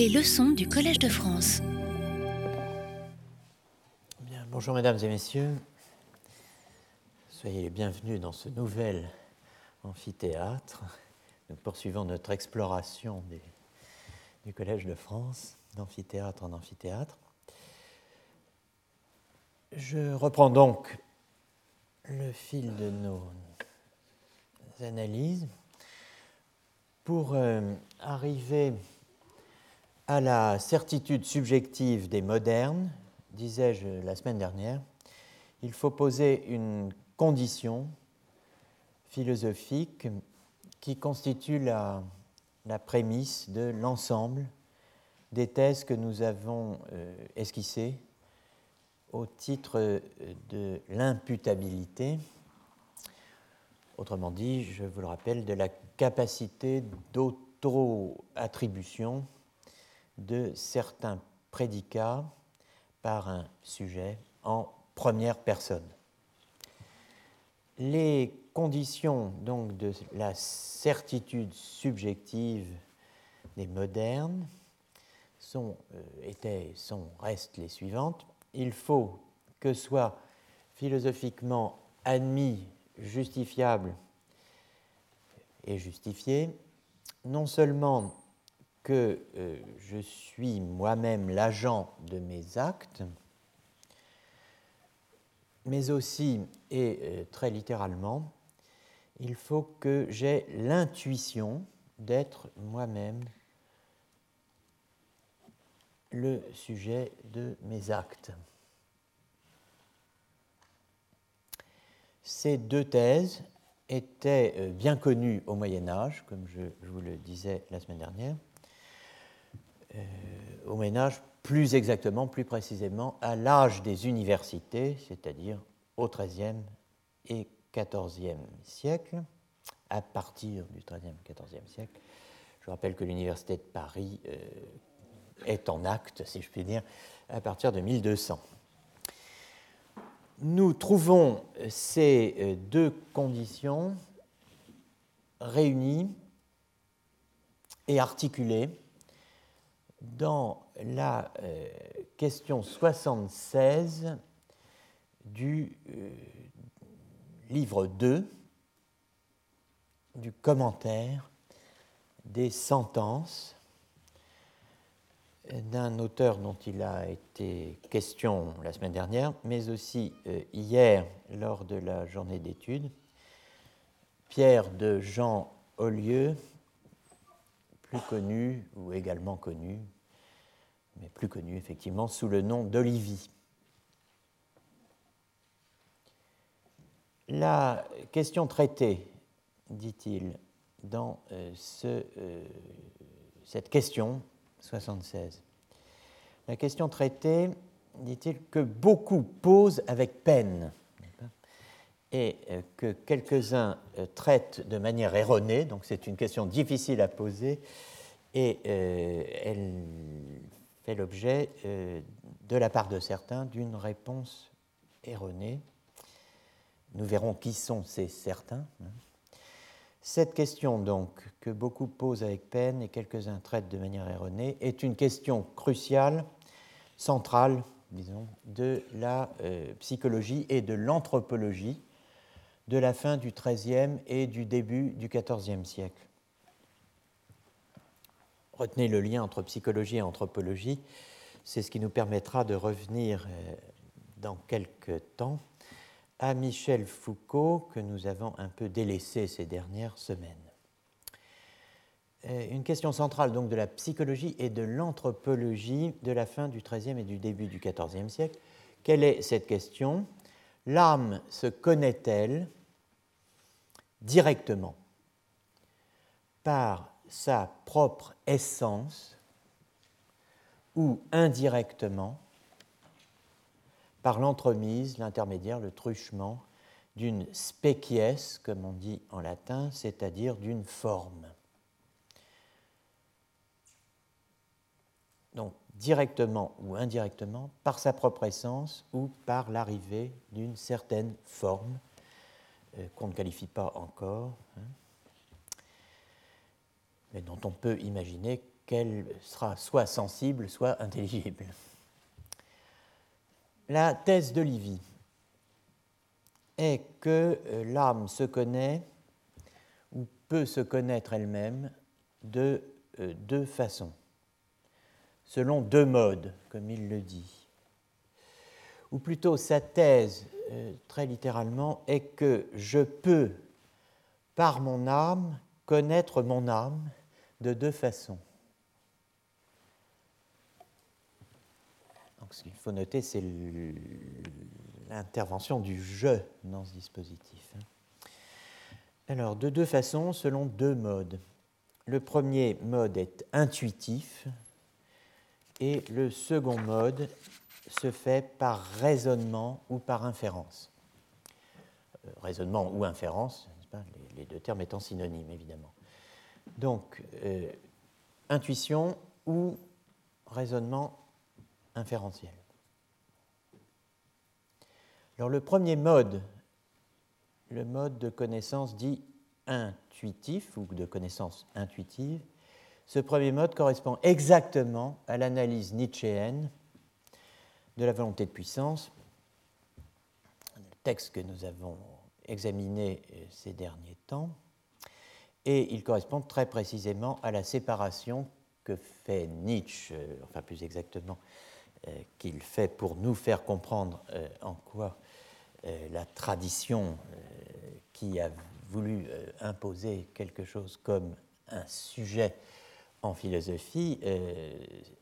Les leçons du Collège de France. Bonjour mesdames et messieurs. Soyez les bienvenus dans ce nouvel amphithéâtre. Nous poursuivons notre exploration du Collège de France, d'amphithéâtre en amphithéâtre. Je reprends donc le fil de nos analyses pour euh, arriver à la certitude subjective des modernes, disais-je la semaine dernière, il faut poser une condition philosophique qui constitue la, prémisse de l'ensemble des thèses que nous avons euh, esquissées au titre euh, de l'imputabilité, autrement dit, je vous le rappelle, de la capacité d'auto-attribution de certains prédicats par un sujet en première personne. Les conditions donc de la certitude subjective des modernes sont, euh, étaient, sont, restent les suivantes. Il faut que soit philosophiquement admis, justifiable et justifié, non seulement que euh, je suis moi-même l'agent de mes actes, mais aussi, et euh, très littéralement, il faut que j'ai l'intuition d'être moi-même le sujet de mes actes. Ces deux thèses étaient euh, bien connues au Moyen Âge, comme je, je vous le disais la semaine dernière. Euh, au Moyen Âge, plus exactement, plus précisément, à l'âge des universités, c'est-à-dire au XIIIe et XIVe siècle, à partir du XIIIe et XIVe siècle. Je rappelle que l'Université de Paris euh, est en acte, si je puis dire, à partir de 1200. Nous trouvons ces euh, deux conditions réunies et articulées dans la euh, question 76 du euh, livre 2 du commentaire des sentences d'un auteur dont il a été question la semaine dernière, mais aussi euh, hier lors de la journée d'études, Pierre de Jean Ollieu, plus connu ou également connu, mais plus connu effectivement sous le nom d'Olivier. La question traitée, dit-il, dans euh, euh, cette question 76. La question traitée, dit-il, que beaucoup posent avec peine et euh, que quelques-uns euh, traitent de manière erronée, donc c'est une question difficile à poser, et euh, elle fait l'objet, de la part de certains, d'une réponse erronée. Nous verrons qui sont ces certains. hein. Cette question, donc, que beaucoup posent avec peine et quelques-uns traitent de manière erronée, est une question cruciale, centrale, disons, de la psychologie et de l'anthropologie de la fin du XIIIe et du début du XIVe siècle. Retenez le lien entre psychologie et anthropologie, c'est ce qui nous permettra de revenir euh, dans quelques temps à Michel Foucault, que nous avons un peu délaissé ces dernières semaines. Euh, Une question centrale donc de la psychologie et de l'anthropologie de la fin du XIIIe et du début du XIVe siècle. Quelle est cette question? L'âme se connaît-elle? Directement par sa propre essence ou indirectement par l'entremise, l'intermédiaire, le truchement d'une species, comme on dit en latin, c'est-à-dire d'une forme. Donc, directement ou indirectement, par sa propre essence ou par l'arrivée d'une certaine forme qu'on ne qualifie pas encore, hein, mais dont on peut imaginer qu'elle sera soit sensible, soit intelligible. La thèse de Livy est que euh, l'âme se connaît ou peut se connaître elle-même de euh, deux façons, selon deux modes, comme il le dit. Ou plutôt sa thèse, euh, très littéralement, est que je peux, par mon âme, connaître mon âme de deux façons. Donc, ce qu'il faut noter, c'est l'intervention du je dans ce dispositif. Hein. Alors, de deux façons, selon deux modes. Le premier mode est intuitif et le second mode se fait par raisonnement ou par inférence. Euh, raisonnement ou inférence, les, deux termes étant synonymes, évidemment. Donc, euh, intuition ou raisonnement inférentiel. Alors le premier mode, le mode de connaissance dit intuitif ou de connaissance intuitive, ce premier mode correspond exactement à l'analyse nietzschéenne de la volonté de puissance, le texte que nous avons examiné euh, ces derniers temps, et il correspond très précisément à la séparation que fait Nietzsche, euh, enfin plus exactement, euh, qu'il fait pour nous faire comprendre en quoi la tradition qui a voulu imposer quelque chose comme un sujet en philosophie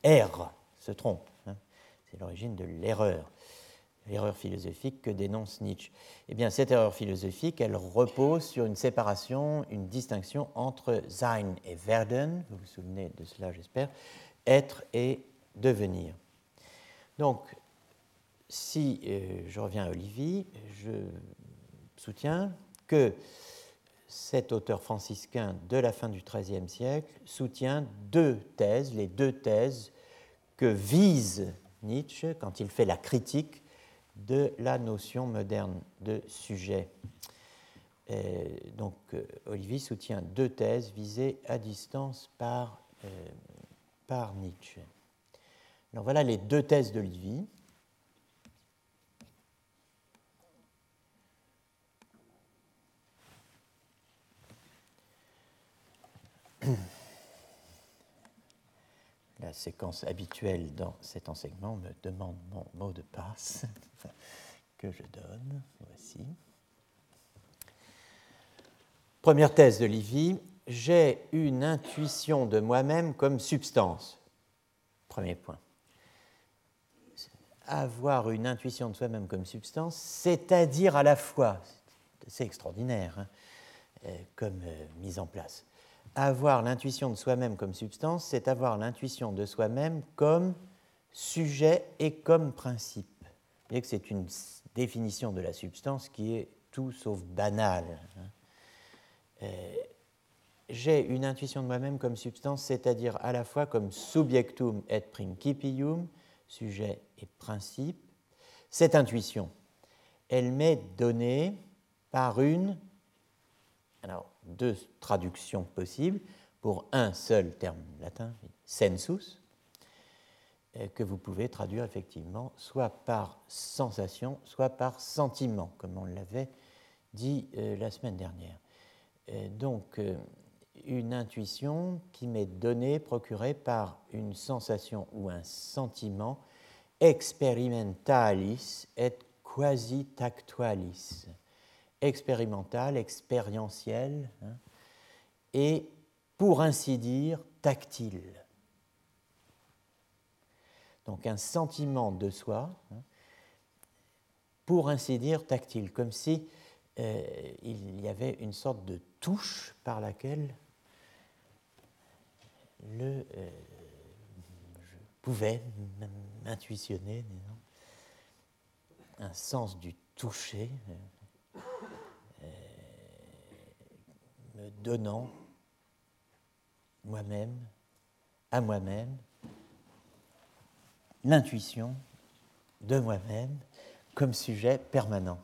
erre, se trompe. C'est l'origine de l'erreur, l'erreur philosophique que dénonce Nietzsche. Eh bien, cette erreur philosophique, elle repose sur une séparation, une distinction entre sein et werden, vous vous souvenez de cela, j'espère, être et devenir. Donc, si euh, je reviens à Olivier, je soutiens que cet auteur franciscain de la fin du XIIIe siècle soutient deux thèses, les deux thèses que vise Nietzsche quand il fait la critique de la notion moderne de sujet. donc euh, Olivier soutient deux thèses visées à distance par, euh, par Nietzsche. Alors voilà les deux thèses d'Olivier. La séquence habituelle dans cet enseignement me demande mon mot de passe que je donne. Voici. Première thèse de Livy, j'ai une intuition de moi-même comme substance. Premier point. Avoir une intuition de soi-même comme substance, c'est-à-dire à la fois, c'est extraordinaire hein, euh, comme euh, mise en place, avoir l'intuition de soi-même comme substance, c'est avoir l'intuition de soi-même comme sujet et comme principe. Vous que c'est une définition de la substance qui est tout sauf banale. Hein. Euh, j'ai une intuition de moi-même comme substance, c'est-à-dire à la fois comme subjectum et principium, sujet et principe. Cette intuition, elle m'est donnée par une alors, deux traductions possibles pour un seul terme latin, sensus, euh, que vous pouvez traduire effectivement soit par sensation, soit par sentiment, comme on l'avait dit euh, la semaine dernière. Euh, donc, une intuition qui m'est donnée, procurée par une sensation ou un sentiment experimentalis et quasi tactualis expérimental, expérientiel, hein, et pour ainsi dire tactile. Donc un sentiment de soi, hein, pour ainsi dire tactile, comme si euh, il y avait une sorte de touche par laquelle le, euh, je pouvais m'intuitionner un sens du toucher. Euh, donnant moi-même, à moi-même, l'intuition de moi-même comme sujet permanent,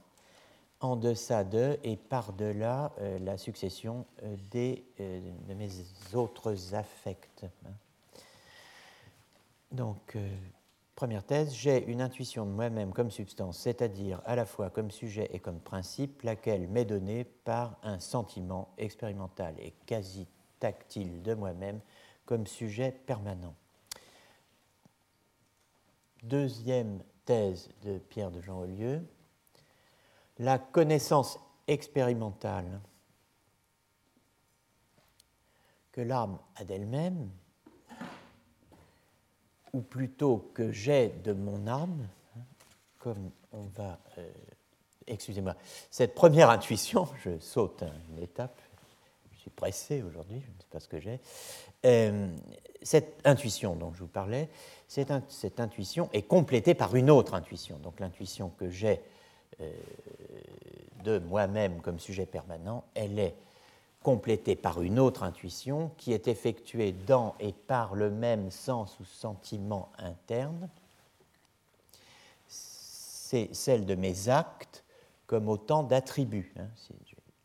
en deçà de et par-delà euh, la succession euh, des, euh, de mes autres affects. Hein. Donc, première thèse, j'ai une intuition de moi-même comme substance, c'est-à-dire à la fois comme sujet et comme principe, laquelle m'est donnée par un sentiment expérimental et quasi tactile de moi-même comme sujet permanent. Deuxième thèse de Pierre de Jean Olieu, la connaissance expérimentale que l'âme a d'elle-même, ou plutôt que j'ai de mon âme, comme on va, euh, excusez-moi, cette première intuition, je saute une étape, je suis pressé aujourd'hui, je ne sais pas ce que j'ai, euh, cette intuition dont je vous parlais, cette, cette, intuition est complétée par une autre intuition, donc l'intuition que j'ai euh, de moi-même comme sujet permanent, elle est complétée par une autre intuition qui est effectuée dans et par le même sens ou sentiment interne. C'est celle de mes actes comme autant d'attributs. Hein.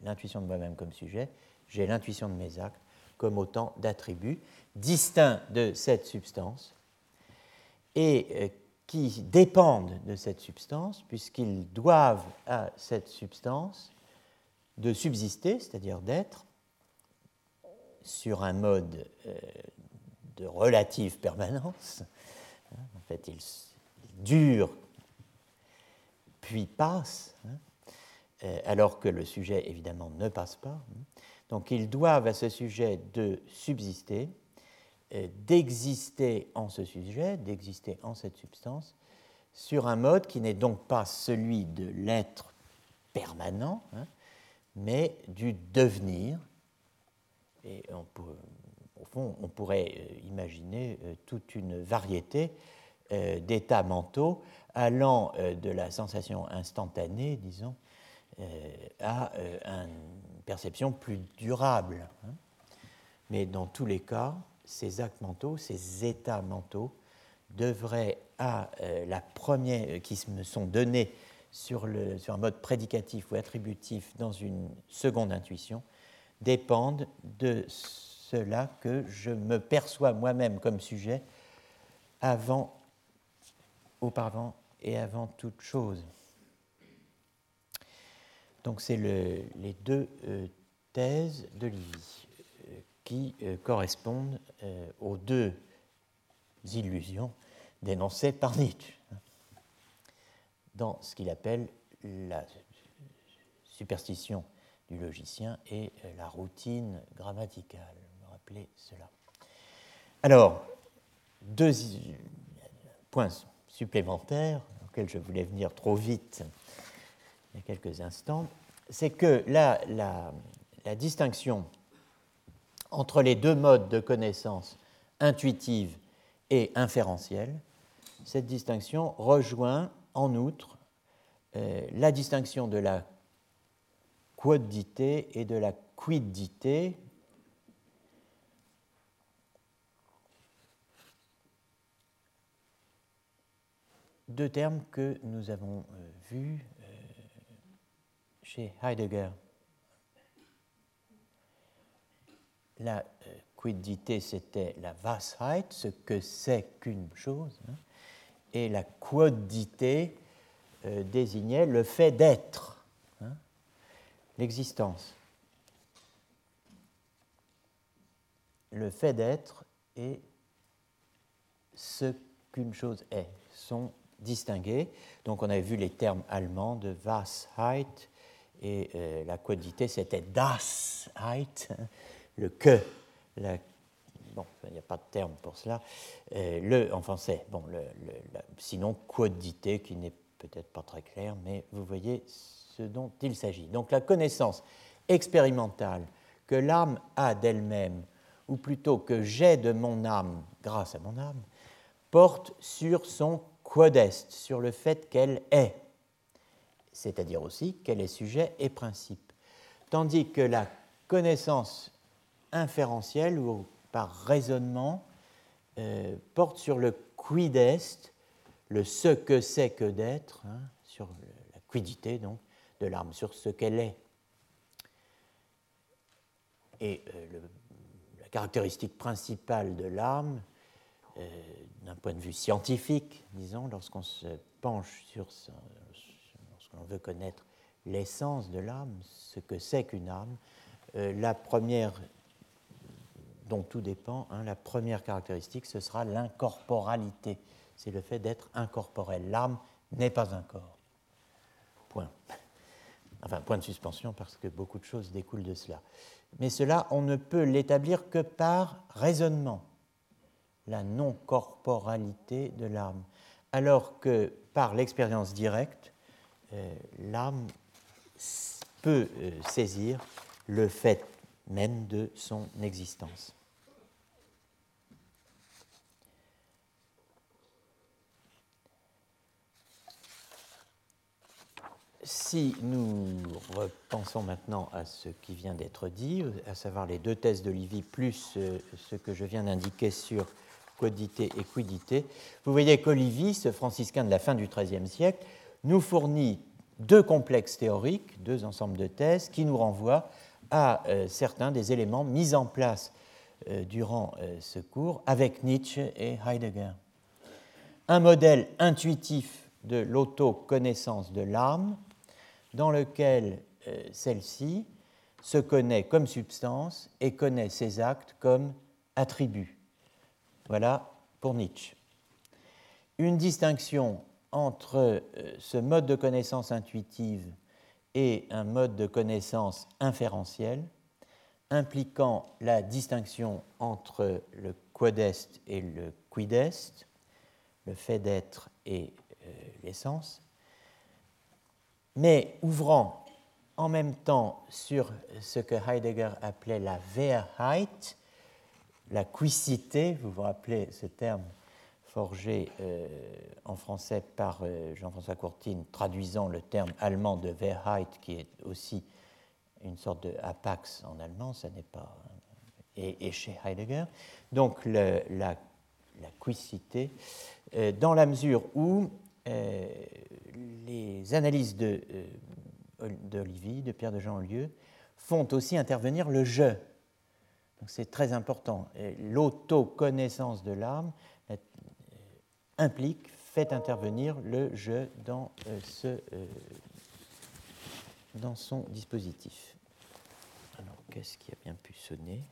L'intuition de moi-même comme sujet, j'ai l'intuition de mes actes comme autant d'attributs distincts de cette substance et euh, qui dépendent de cette substance puisqu'ils doivent à cette substance de subsister, c'est-à-dire d'être, sur un mode euh, de relative permanence. Hein, en fait, il, dure puis passe, hein, euh, alors que le sujet, évidemment, ne passe pas. Hein. Donc, ils doivent à ce sujet de subsister, euh, d'exister en ce sujet, d'exister en cette substance, sur un mode qui n'est donc pas celui de l'être permanent, mais du devenir, et au fond, on pourrait euh, imaginer euh, toute une variété euh, d'états mentaux allant de la sensation instantanée, disons, à une perception plus durable. Hein. Mais dans tous les cas, ces actes mentaux, ces états mentaux, devraient, à la première, qui me sont donnés sur, le, sur un mode prédicatif ou attributif dans une seconde intuition, dépendent de cela que je me perçois moi-même comme sujet avant, auparavant et avant toute chose. Donc c'est le, les deux euh, thèses de Livy euh, qui euh, correspondent aux deux illusions dénoncées par Nietzsche dans ce qu'il appelle la superstition du logicien et la routine grammaticale. Cela. Alors, deux points supplémentaires auxquels je voulais venir trop vite il y a quelques instants, c'est que la distinction entre les deux modes de connaissance intuitive et inférentielle, cette distinction rejoint en outre euh, la distinction de la quodité et de la quidité. Deux termes que nous avons euh, vus euh, chez Heidegger. La euh, quidité, c'était la Wahrheit, ce que c'est qu'une chose, hein, et la quodité désignait le fait d'être l'existence. Le fait d'être et ce qu'une chose est sont distingués. Donc on avait vu les termes allemands de Washeit et euh, la quodité c'était Dasheit, le que. bon, il n'y a pas de terme pour cela. Euh, le en français, bon, le, sinon quodité qui n'est peut-être pas très clair, mais vous voyez dont il s'agit. Donc la connaissance expérimentale que l'âme a d'elle-même, ou plutôt que j'ai de mon âme grâce à mon âme, porte sur son quodeste, sur le fait qu'elle est, c'est-à-dire aussi qu'elle est sujet et principe. Tandis que la connaissance inférentielle ou par raisonnement euh, porte sur le quidest, le ce que c'est que d'être, hein, sur la quidité donc, de l'âme, sur ce qu'elle est. Et euh, la caractéristique principale de l'âme, d'un point de vue scientifique, disons, lorsqu'on se penche sur, lorsqu'on veut connaître l'essence de l'âme, ce que c'est qu'une âme, la première dont tout dépend, hein, la première caractéristique, ce sera l'incorporalité. C'est le fait d'être incorporel. L'âme n'est pas un corps. Point. Enfin, point de suspension, parce que beaucoup de choses découlent de cela. Mais cela, on ne peut l'établir que par raisonnement, la non-corporalité de l'âme. Alors que par l'expérience directe, euh, l'âme peut euh, saisir le fait même de son existence. Si nous repensons maintenant à ce qui vient d'être dit, à savoir les deux thèses d'Olivier plus euh, ce que je viens d'indiquer sur quodité et quidité, vous voyez qu'Olivier, ce franciscain de la fin du XIIIe siècle, nous fournit deux complexes théoriques, deux ensembles de thèses qui nous renvoient à euh, certains des éléments mis en place euh, durant ce cours avec Nietzsche et Heidegger. Un modèle intuitif de l'autoconnaissance de l'âme, dans lequel euh, celle-ci se connaît comme substance et connaît ses actes comme attributs. Voilà pour Nietzsche. Une distinction entre euh, ce mode de connaissance intuitive et un mode de connaissance inférentiel, impliquant la distinction entre le quodest et le quidest, le fait d'être et euh, l'essence, mais ouvrant en même temps sur ce que Heidegger appelait la Wehrheit, la cuicité, vous vous rappelez ce terme forgé euh, en français par euh, Jean-François Courtine, traduisant le terme allemand de Wehrheit, qui est aussi une sorte de apax en allemand, ça n'est pas. Et, chez Heidegger. Donc la, la cuicité, euh, dans la mesure où euh, les analyses de, euh, d'Olivier, de Pierre de Jean Lieu, font aussi intervenir le je. Donc c'est très important. L'autoconnaissance de l'âme euh, implique, fait intervenir le je dans, ce, dans son dispositif. Alors, qu'est-ce qui a bien pu sonner?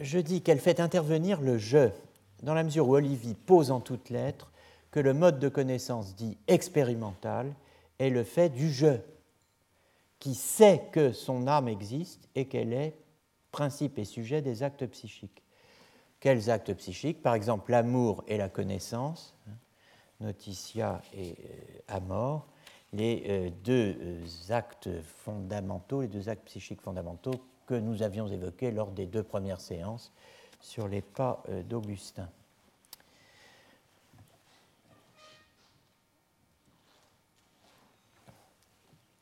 Je dis qu'elle fait intervenir le je, dans la mesure où Olivier pose en toutes lettres que le mode de connaissance dit expérimental est le fait du je, qui sait que son âme existe et qu'elle est principe et sujet des actes psychiques. Quels actes psychiques? Par exemple, l'amour et la connaissance, hein, notitia et euh, amor, les euh, deux euh, actes fondamentaux, les deux actes psychiques fondamentaux que nous avions évoqué lors des deux premières séances sur les pas euh, d'Augustin.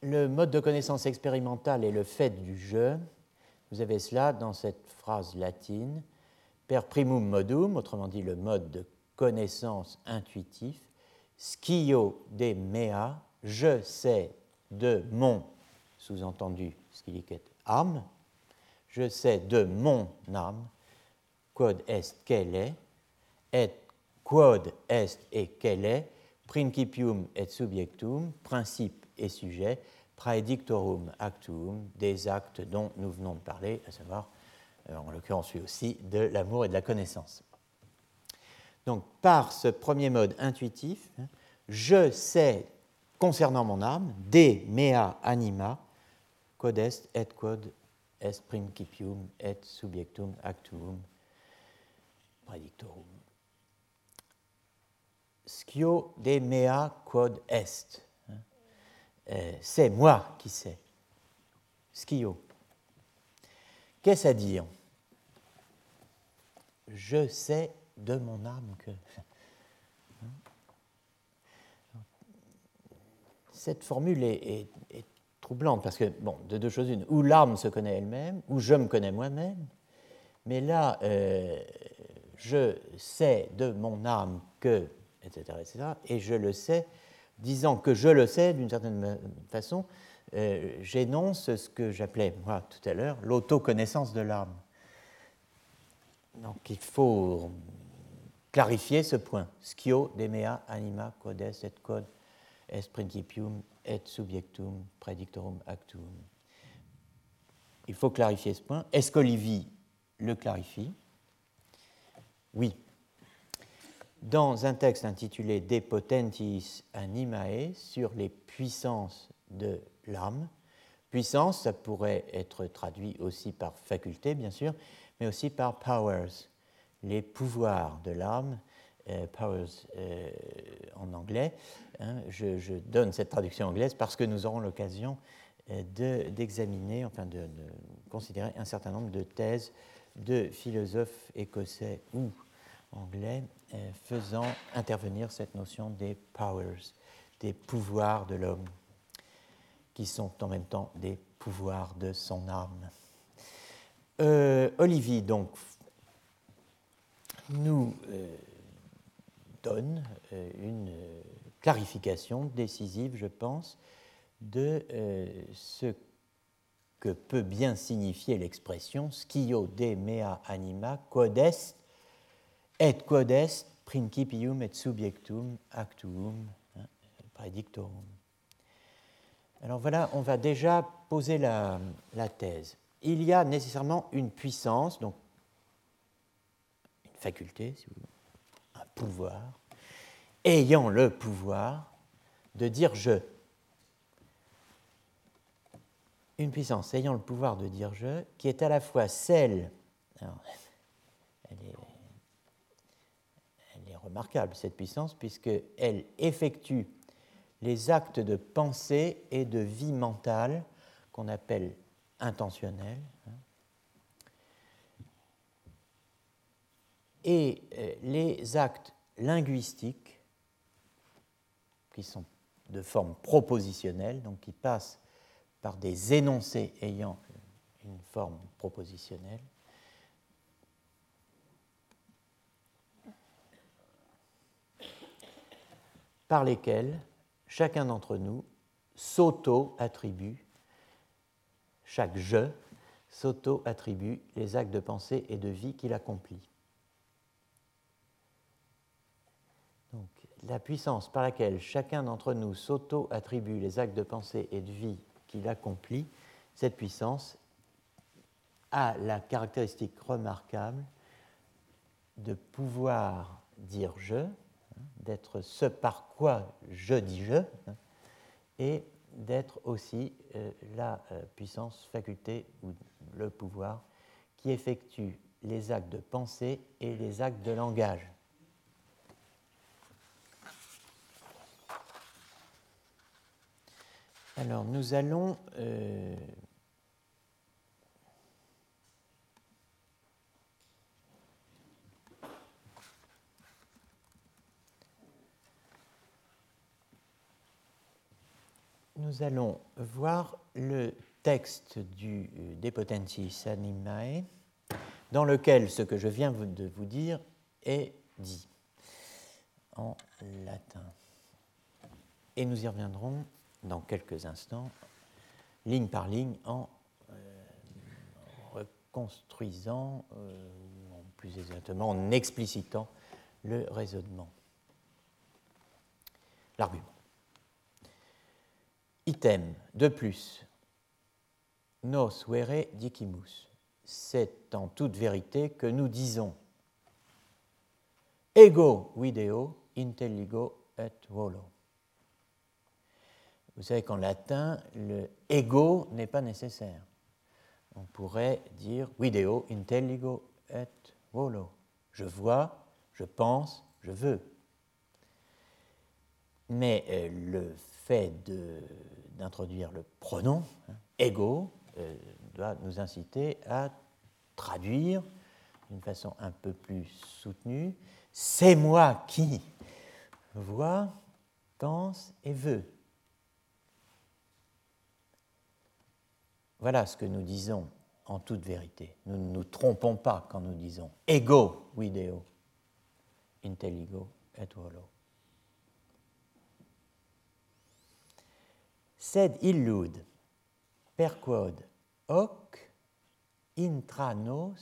Le mode de connaissance expérimentale est le fait du jeu. Vous avez cela dans cette phrase latine per primum modum, autrement dit le mode de connaissance intuitif, schio de mea, je sais de mon, sous-entendu est âme, je sais de mon âme, quod est qu'elle est, et quod est et qu'elle est, principium et subjectum, principe et sujet, praedictorum actum, des actes dont nous venons de parler, à savoir, euh, en l'occurrence lui aussi, de l'amour et de la connaissance. Donc, par ce premier mode intuitif, je sais concernant mon âme, de mea anima, quod est et quod est principium et subjectum actuum predictorum. Scio de mea quod est. Hein. Euh, c'est moi qui sais. Scio. Qu'est-ce à dire? Je sais de mon âme que. Hein. Cette formule est troublante parce que, bon, de deux choses une, ou l'âme se connaît elle-même, ou je me connais moi-même, mais là, euh, je sais de mon âme que, etc., etc., et je le sais, disant que je le sais d'une certaine façon, euh, j'énonce ce que j'appelais, moi, tout à l'heure, l'autoconnaissance de l'âme. Donc il faut clarifier ce point. Schio demea anima codes et code est principium et subjectum predictorum actum. Il faut clarifier ce point. Est-ce qu'Olivier le clarifie? Oui. Dans un texte intitulé De potentis animae sur les puissances de l'âme, puissance, ça pourrait être traduit aussi par faculté, bien sûr, mais aussi par powers, les pouvoirs de l'âme, powers euh, en anglais. Hein. je, donne cette traduction anglaise parce que nous aurons l'occasion euh, d'examiner, enfin de, considérer un certain nombre de thèses de philosophes écossais ou anglais faisant intervenir cette notion des powers, des pouvoirs de l'homme, qui sont en même temps des pouvoirs de son âme. Olivier, donc, nous donne euh, une clarification décisive, je pense, de euh, ce que peut bien signifier l'expression scio de mea anima quod est et quod est principium et subjectum actuum hein, predictorum. Alors voilà, on va déjà poser la, la, thèse. Il y a nécessairement une puissance, donc une faculté, si vous voulez, ayant le pouvoir de dire je. Une puissance ayant le pouvoir de dire je, qui est à la fois celle, elle, est, elle est remarquable cette puissance, puisqu'elle effectue les actes de pensée et de vie mentale qu'on appelle intentionnels, hein, et euh, les actes linguistiques, qui sont de forme propositionnelle, donc qui passent par des énoncés ayant une forme propositionnelle, par lesquels chacun d'entre nous s'auto-attribue, chaque je s'auto-attribue les actes de pensée et de vie qu'il accomplit. La puissance par laquelle chacun d'entre nous s'auto-attribue les actes de pensée et de vie qu'il accomplit, cette puissance a la caractéristique remarquable de pouvoir dire je, d'être ce par quoi je dis je, et d'être aussi euh, la euh, puissance, faculté ou le pouvoir qui effectue les actes de pensée et les actes de langage. Alors, nous allons euh, nous allons voir le texte du euh, De Potentis Animae, dans lequel ce que je viens de vous dire est dit en latin. Et nous y reviendrons dans quelques instants, ligne par ligne, en, euh, reconstruisant, euh, ou plus exactement en explicitant le raisonnement, l'argument. Item, de plus, nos vere dicimus, c'est en toute vérité que nous disons ego video intelligo et volo. Vous savez qu'en latin, le ego n'est pas nécessaire. On pourrait dire video intelligo et volo. Je vois, je pense, je veux. Mais euh, le fait d'introduire le pronom, hein, ego, euh, doit nous inciter à traduire d'une façon un peu plus soutenue c'est moi qui vois, pense et veux. Voilà ce que nous disons en toute vérité. Nous ne nous trompons pas quand nous disons ego video, intelligo et volo. Sed illud perquod hoc intra nos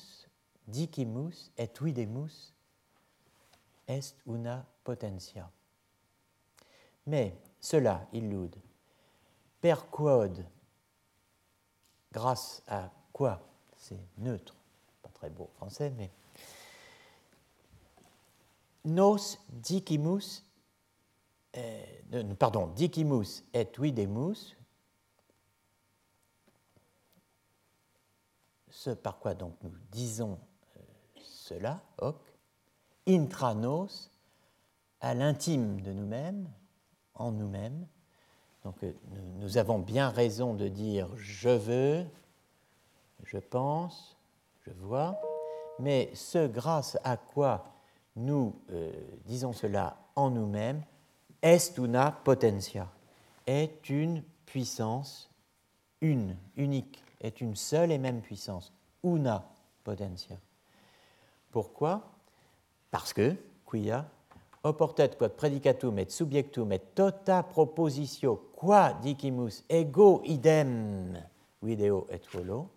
dicimus et videmus est una potentia. Mais cela, illud, perquod, grâce à quoi? C'est neutre, pas très beau français, mais nos dicimus, euh, pardon, dicimus et videmus, ce par quoi donc nous disons euh, cela, hoc, intranos, à l'intime de nous-mêmes, en nous-mêmes. Donc euh, nous, avons bien raison de dire je veux, je pense, je vois, mais ce grâce à quoi nous euh, disons cela en nous-mêmes, est una potentia, est une puissance une, unique, est une seule et même puissance, una potentia. Pourquoi? Parce que, quia, oportet quod predicatum et subjectum et tota propositio qua dicimus ego idem video et volo,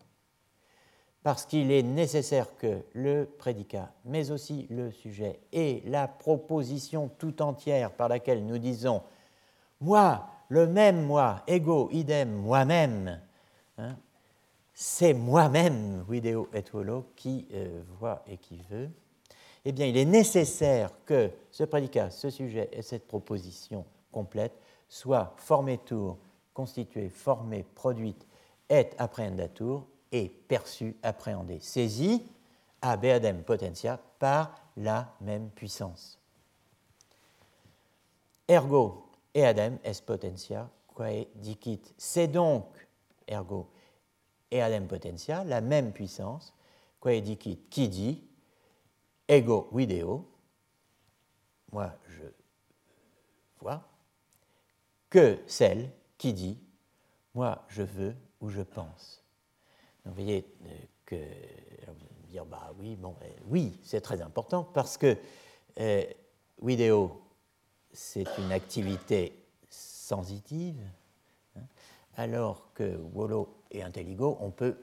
parce qu'il est nécessaire que le prédicat, mais aussi le sujet et la proposition tout entière par laquelle nous disons moi, le même moi, ego, idem, moi-même, hein, c'est moi-même, video et volo, qui euh, voit et qui veut, eh bien, il est nécessaire que ce prédicat, ce sujet et cette proposition complète soient formés tour, constitués, formés, produites, et apprehendatur et perçus, appréhendés, saisis à beadem potentia par la même puissance. Ergo eadem est potentia quae dicit. C'est donc, ergo, eadem potentia, la même puissance, quae dicit, qui dit, ego video, moi je vois, que celle qui dit, moi je veux ou je pense. vous voyez euh, que vous dire bah oui bon euh, oui c'est très important parce que euh, vidéo c'est une activité sensitive hein, alors que Wolo et Intelligo on peut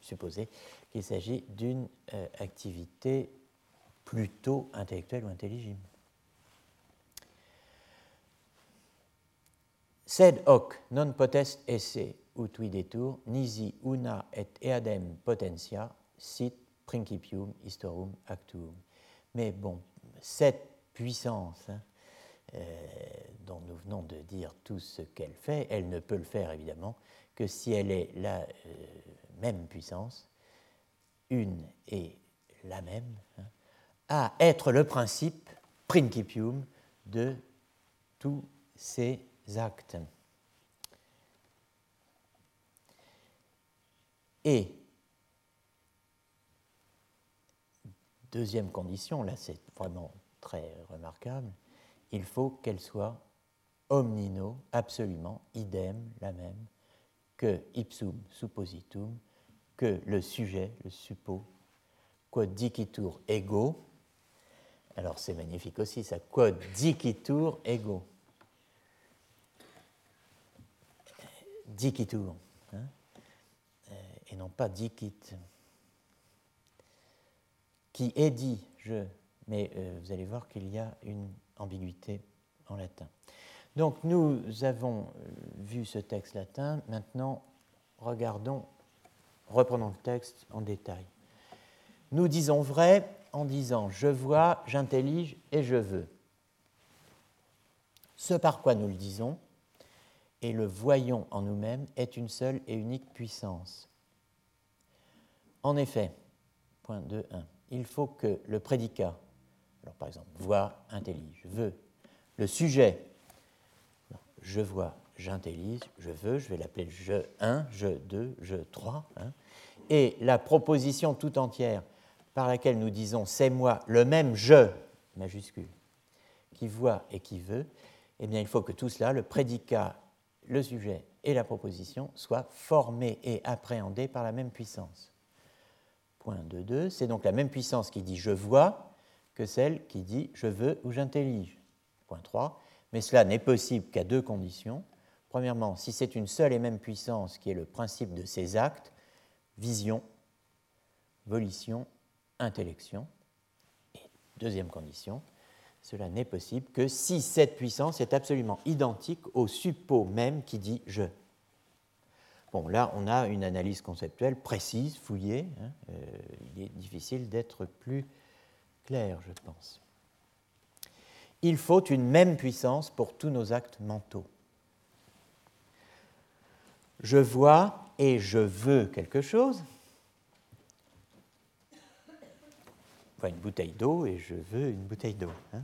supposer qu'il s'agit d'une euh, activité plutôt intellectuelle ou intelligible. Sed hoc non potest esse ut videtur, nisi una et eadem potentia sit principium historum actuum. Mais bon, cette puissance hein, euh, dont nous venons de dire tout ce qu'elle fait, elle ne peut le faire évidemment que si elle est la euh, même puissance une et la même, hein, à être le principe principium de tous ces actes. Et deuxième condition, là c'est vraiment très remarquable, il faut qu'elle soit omnino, absolument, idem, la même, que ipsum suppositum, que le sujet, le suppo, quod dicitur ego, alors c'est magnifique aussi ça, quod dicitur ego. Dicitur, hein, et non pas dicit. Qui est dit, je, mais euh, vous allez voir qu'il y a une ambiguïté en latin. Donc nous avons euh, vu ce texte latin, maintenant regardons Reprenons le texte en détail. Nous disons vrai en disant je vois, j'intellige et je veux. Ce par quoi nous le disons et le voyons en nous-mêmes est une seule et unique puissance. En effet, point 2.1, il faut que le prédicat, alors par exemple, voit, intellige, veut, le sujet, je vois, j'intellige, je veux, je vais l'appeler je 1, je 2, je 3, hein, et la proposition tout entière par laquelle nous disons c'est moi, le même je, majuscule, qui voit et qui veut, eh bien il faut que tout cela, le prédicat, le sujet et la proposition, soient formés et appréhendés par la même puissance. Point 2.2, c'est donc la même puissance qui dit je vois que celle qui dit je veux ou j'intellige. Point 3, mais cela n'est possible qu'à deux conditions Premièrement, si c'est une seule et même puissance qui est le principe de ces actes, vision, volition, intellection. Et deuxième condition, cela n'est possible que si cette puissance est absolument identique au suppôt même qui dit je. Bon, là, on a une analyse conceptuelle précise, fouillée. Hein, euh, il est difficile d'être plus clair, je pense. Il faut une même puissance pour tous nos actes mentaux. Je vois et je veux quelque chose. Enfin, une bouteille d'eau et je veux une bouteille d'eau. Hein.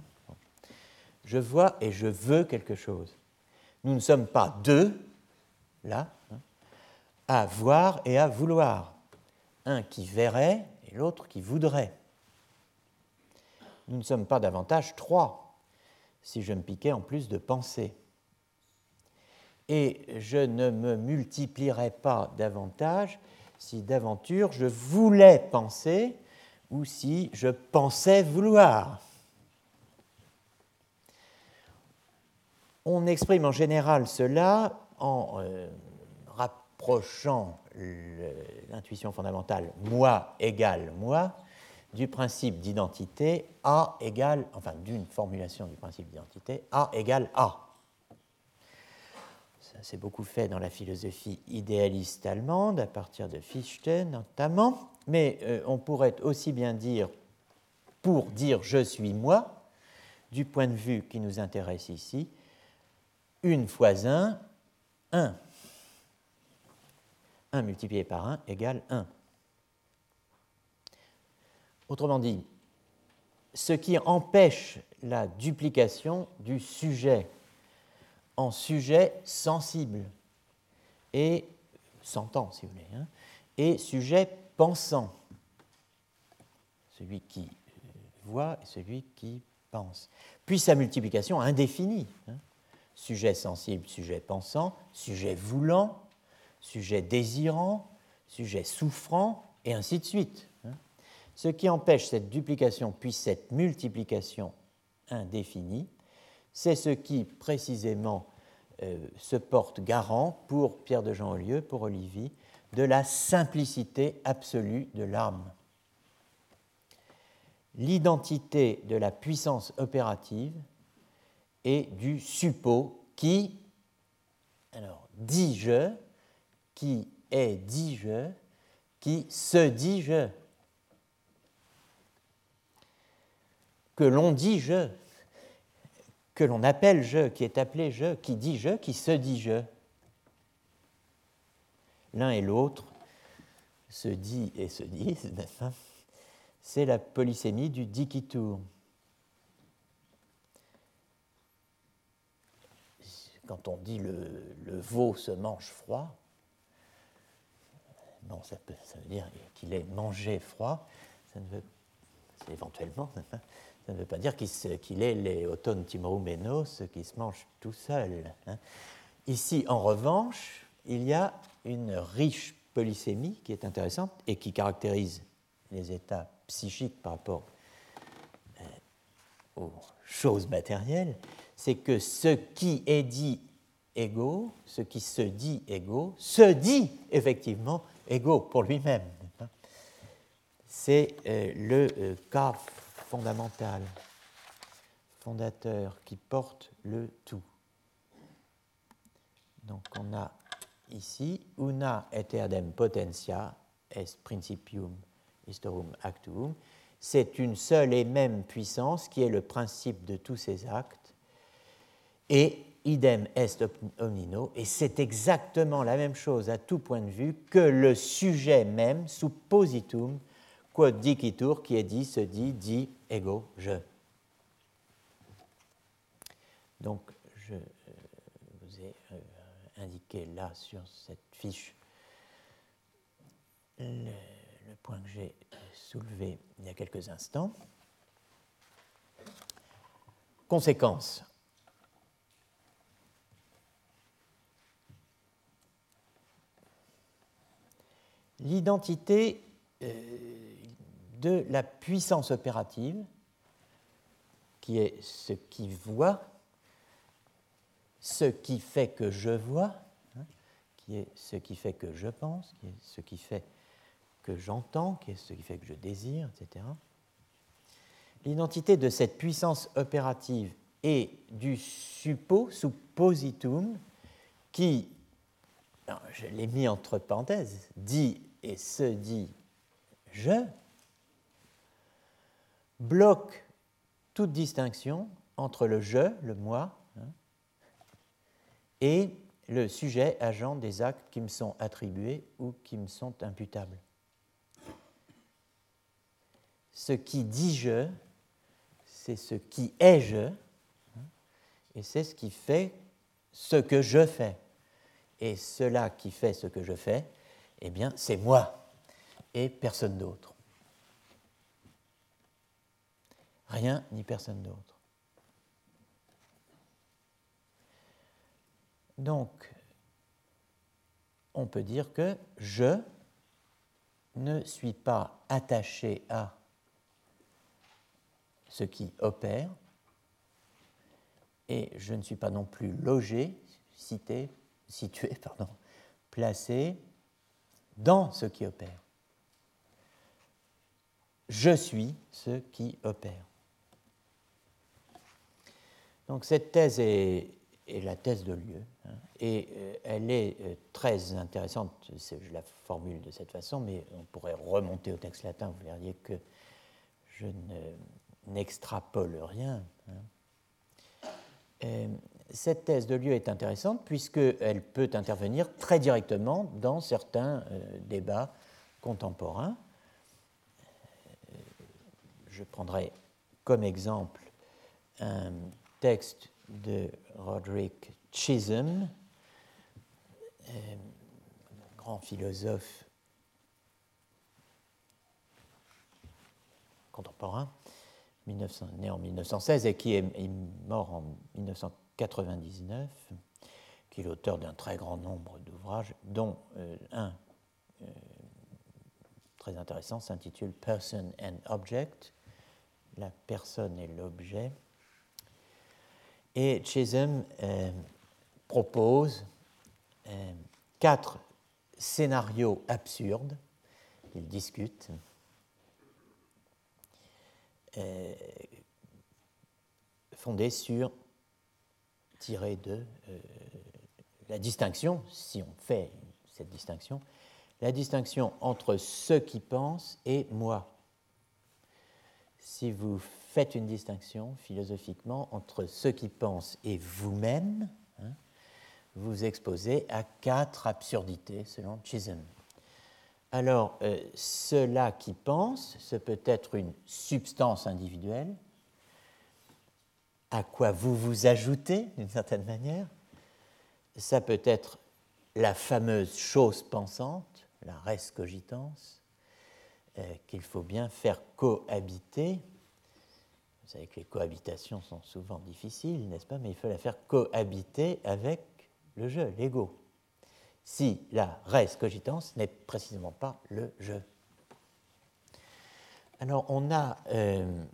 Je vois et je veux quelque chose. Nous ne sommes pas deux, là, hein, à voir et à vouloir. Un qui verrait et l'autre qui voudrait. Nous ne sommes pas davantage trois, si je me piquais en plus de penser. Et je ne me multiplierais pas davantage si d'aventure je voulais penser ou si je pensais vouloir. On exprime en général cela en euh, rapprochant l'intuition fondamentale moi égale moi du principe d'identité A égale, enfin d'une formulation du principe d'identité A égale A. Ça s'est beaucoup fait dans la philosophie idéaliste allemande, à partir de Fichte notamment, mais euh, on pourrait aussi bien dire, pour dire je suis moi, du point de vue qui nous intéresse ici, une fois un, un. 1 multiplié par 1 égale 1. Autrement dit, ce qui empêche la duplication du sujet en sujet sensible et sentant, si vous voulez, hein, et sujet pensant, celui qui voit et celui qui pense, puis sa multiplication indéfinie, hein, sujet sensible, sujet pensant, sujet voulant, sujet désirant, sujet souffrant, et ainsi de suite. Hein. Ce qui empêche cette duplication puis cette multiplication indéfinie, c'est ce qui précisément euh, se porte garant pour Pierre de Jean Olieu, pour Olivier, de la simplicité absolue de l'âme. L'identité de la puissance opérative et du suppôt qui, alors, dit je, qui est dit je, qui se dit je, que l'on dit je, que l'on appelle je, qui est appelé je, qui dit je, qui se dit je. L'un et l'autre se dit et se disent, c'est la polysémie du dikitour. Quand on dit le, le veau se mange froid, bon, ça, peut, ça veut dire qu'il est mangé froid, ça ne veut éventuellement, ça ne veut pas dire qu'il est les automnes timroumenos qui se mangent tout seul. Hein. Ici, en revanche, il y a une riche polysémie qui est intéressante et qui caractérise les états psychiques par rapport euh, aux choses matérielles, c'est que ce qui est dit égaux, ce qui se dit égaux, se dit effectivement égaux pour lui-même. C'est euh, le euh, cas fondamental, fondateur, qui porte le tout. Donc on a ici una et erdem potentia est principium historum actuum. C'est une seule et même puissance qui est le principe de tous ces actes. Et idem est omnino, et c'est exactement la même chose à tout point de vue que le sujet même, suppositum, quod dicitur, qui est dit, se dit, dit, ego, je. Donc, je euh, vous ai euh, indiqué là sur cette fiche le, point que j'ai soulevé il y a quelques instants. Conséquence l'identité euh, de la puissance opérative, qui est ce qui voit, ce qui fait que je vois, hein, qui est ce qui fait que je pense, qui est ce qui fait que j'entends, qui est ce qui fait que je désire, etc. L'identité de cette puissance opérative et du suppo, suppositum, qui, je l'ai mis entre parenthèses, dit et se dit je, bloque toute distinction entre le je, le moi, hein, et le sujet agent des actes qui me sont attribués ou qui me sont imputables. Ce qui dit je, c'est ce qui est je, hein, et c'est ce qui fait ce que je fais. Et cela qui fait ce que je fais, eh bien, c'est moi et personne d'autre. Rien ni personne d'autre. Donc, on peut dire que je ne suis pas attaché à ce qui opère, et je ne suis pas non plus logé, cité, situé, pardon, placé dans ce qui opère. Je suis ce qui opère. Donc cette thèse est, la thèse de lieu, hein, et euh, elle est euh, très intéressante, je la formule de cette façon, mais on pourrait remonter au texte latin, vous verriez que je n'extrapole rien. Hein. Euh, cette thèse de lieu est intéressante puisqu'elle peut intervenir très directement dans certains débats contemporains. Je prendrai comme exemple un texte de Roderick Chisholm, euh, grand philosophe contemporain, né en 1916 et qui est, mort en 1999, qui est l'auteur d'un très grand nombre d'ouvrages, dont euh, un euh, très intéressant s'intitule Person and Object, la personne et l'objet, et Chisholm euh, propose euh, quatre scénarios absurdes qu'il discute, euh, fondés sur, tirés de la distinction, si on fait cette distinction, la distinction entre ce qui pense et moi. Si vous faites une distinction philosophiquement entre ce qui pense et vous-même, hein, vous exposez à quatre absurdités selon Chisholm. Alors, euh, cela qui pense, ce peut être une substance individuelle, à quoi vous vous ajoutez d'une certaine manière. Ça peut être la fameuse chose pensante, la res cogitans, euh, qu'il faut bien faire cohabiter vous savez que les cohabitations sont souvent difficiles, n'est-ce pas Mais il faut la faire cohabiter avec le jeu, l'ego. Si la res cogitans n'est précisément pas le jeu. Alors on a, euh,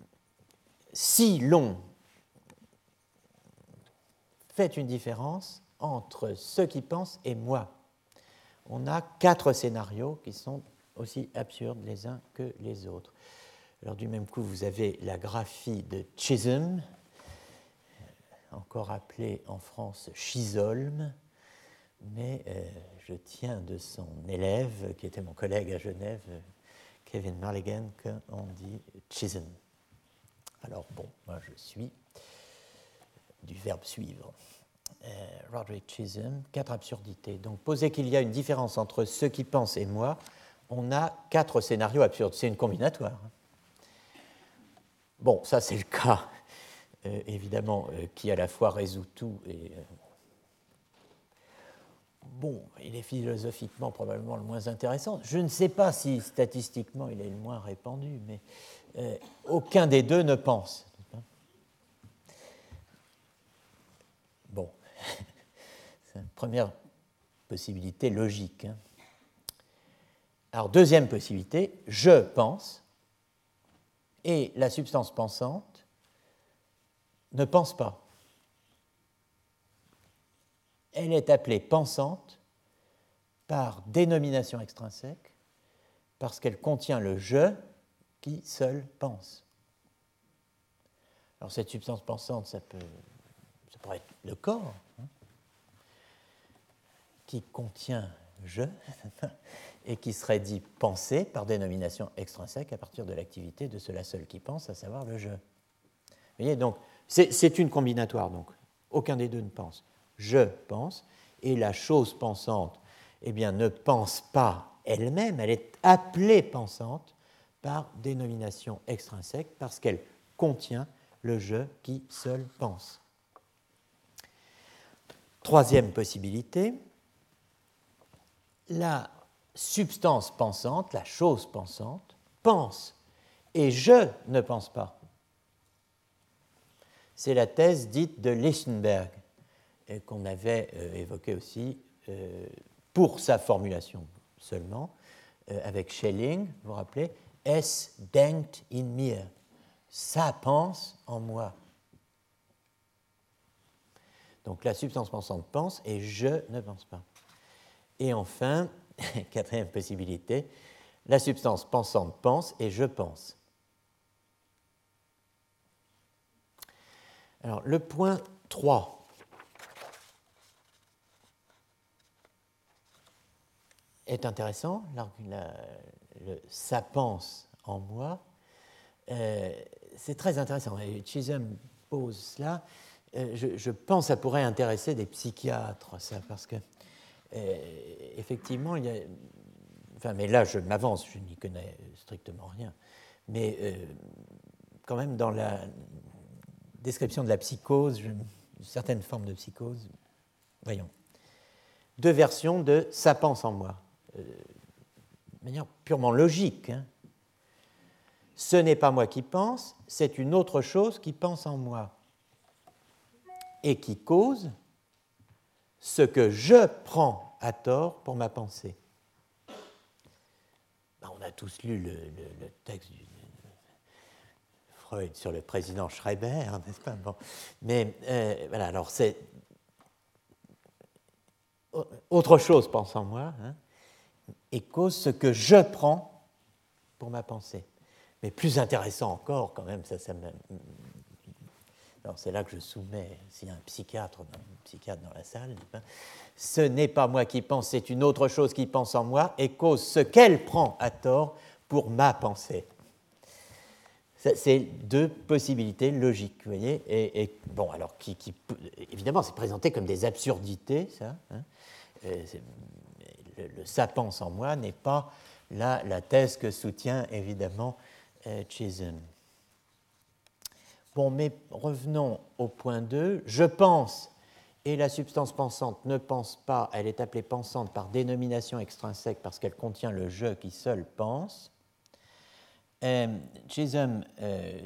si l'on fait une différence entre ceux qui pensent et moi, on a quatre scénarios qui sont aussi absurdes les uns que les autres. Alors du même coup, vous avez la graphie de Chisholm, encore appelée en France Chisolm, mais euh, je tiens de son élève, qui était mon collègue à Genève, Kevin Marligan, qu'on dit Chisholm. Alors bon, moi je suis du verbe suivre. Euh, Roderick Chisholm, quatre absurdités. Donc poser qu'il y a une différence entre ceux qui pensent et moi, on a quatre scénarios absurdes. C'est une combinatoire. Hein. Bon, ça c'est le cas, euh, évidemment, euh, qui à la fois résout tout et... Euh, bon, il est philosophiquement probablement le moins intéressant. Je ne sais pas si statistiquement il est le moins répandu, mais aucun des deux ne pense. Bon, c'est une première possibilité logique. Hein. Alors, deuxième possibilité, je pense et la substance pensante ne pense pas. elle est appelée pensante par dénomination extrinsèque parce qu'elle contient le je qui seul pense. Alors cette substance pensante, ça, peut, ça pourrait être le corps, hein, qui contient je, et qui serait dit pensé par dénomination extrinsèque à partir de l'activité de cela seul qui pense, à savoir le je. Vous voyez, donc c'est une combinatoire, donc aucun des deux ne pense. Je pense, et la chose pensante, eh bien, ne pense pas elle-même, elle est appelée pensante par dénomination extrinsèque parce qu'elle contient le je qui seul pense. Troisième possibilité, la substance pensante, la chose pensante, pense et je ne pense pas. C'est la thèse dite de Lichtenberg qu'on avait euh, évoquée aussi euh, pour sa formulation seulement, euh, avec Schelling, vous vous rappelez, Es denkt in mir, ça pense en moi. Donc la substance pensante pense et je ne pense pas. Et enfin, quatrième possibilité, la substance pensante pense et je pense. Alors le point 3 est intéressant, ça pense en moi. Euh, c'est très intéressant. Et Chisholm pose cela. Euh, je, je, pense que ça pourrait intéresser des psychiatres, ça, parce que euh, effectivement, il y a. Enfin, mais là, je m'avance, je n'y connais strictement rien. Mais euh, quand même, dans la description de la psychose, une certaine forme de psychose, voyons. Deux versions de ça pense en moi, euh, de manière purement logique. Hein. Ce n'est pas moi qui pense, c'est une autre chose qui pense en moi et qui cause ce que je prends à tort pour ma pensée. Ben, on a tous lu le, texte de Freud sur le président Schreiber, n'est-ce pas? Bon. Mais euh, voilà, alors c'est autre chose, pense en moi, hein, et cause ce que je prends pour ma pensée. Mais plus intéressant encore, quand même, ça, ça c'est là que je soumets, s'il y a un psychiatre, un psychiatre dans la salle, ce n'est pas moi qui pense, c'est une autre chose qui pense en moi et cause ce qu'elle prend à tort pour ma pensée. C'est deux possibilités logiques, vous voyez. Et, bon, alors, qui, évidemment, c'est présenté comme des absurdités, ça. Hein. le, ça pense en moi n'est pas la, la, thèse que soutient évidemment euh, Chisholm. Bon, mais revenons au point 2. Je pense, et la substance pensante ne pense pas, elle est appelée pensante par dénomination extrinsèque parce qu'elle contient le je qui seul pense. Euh, Chisholm euh,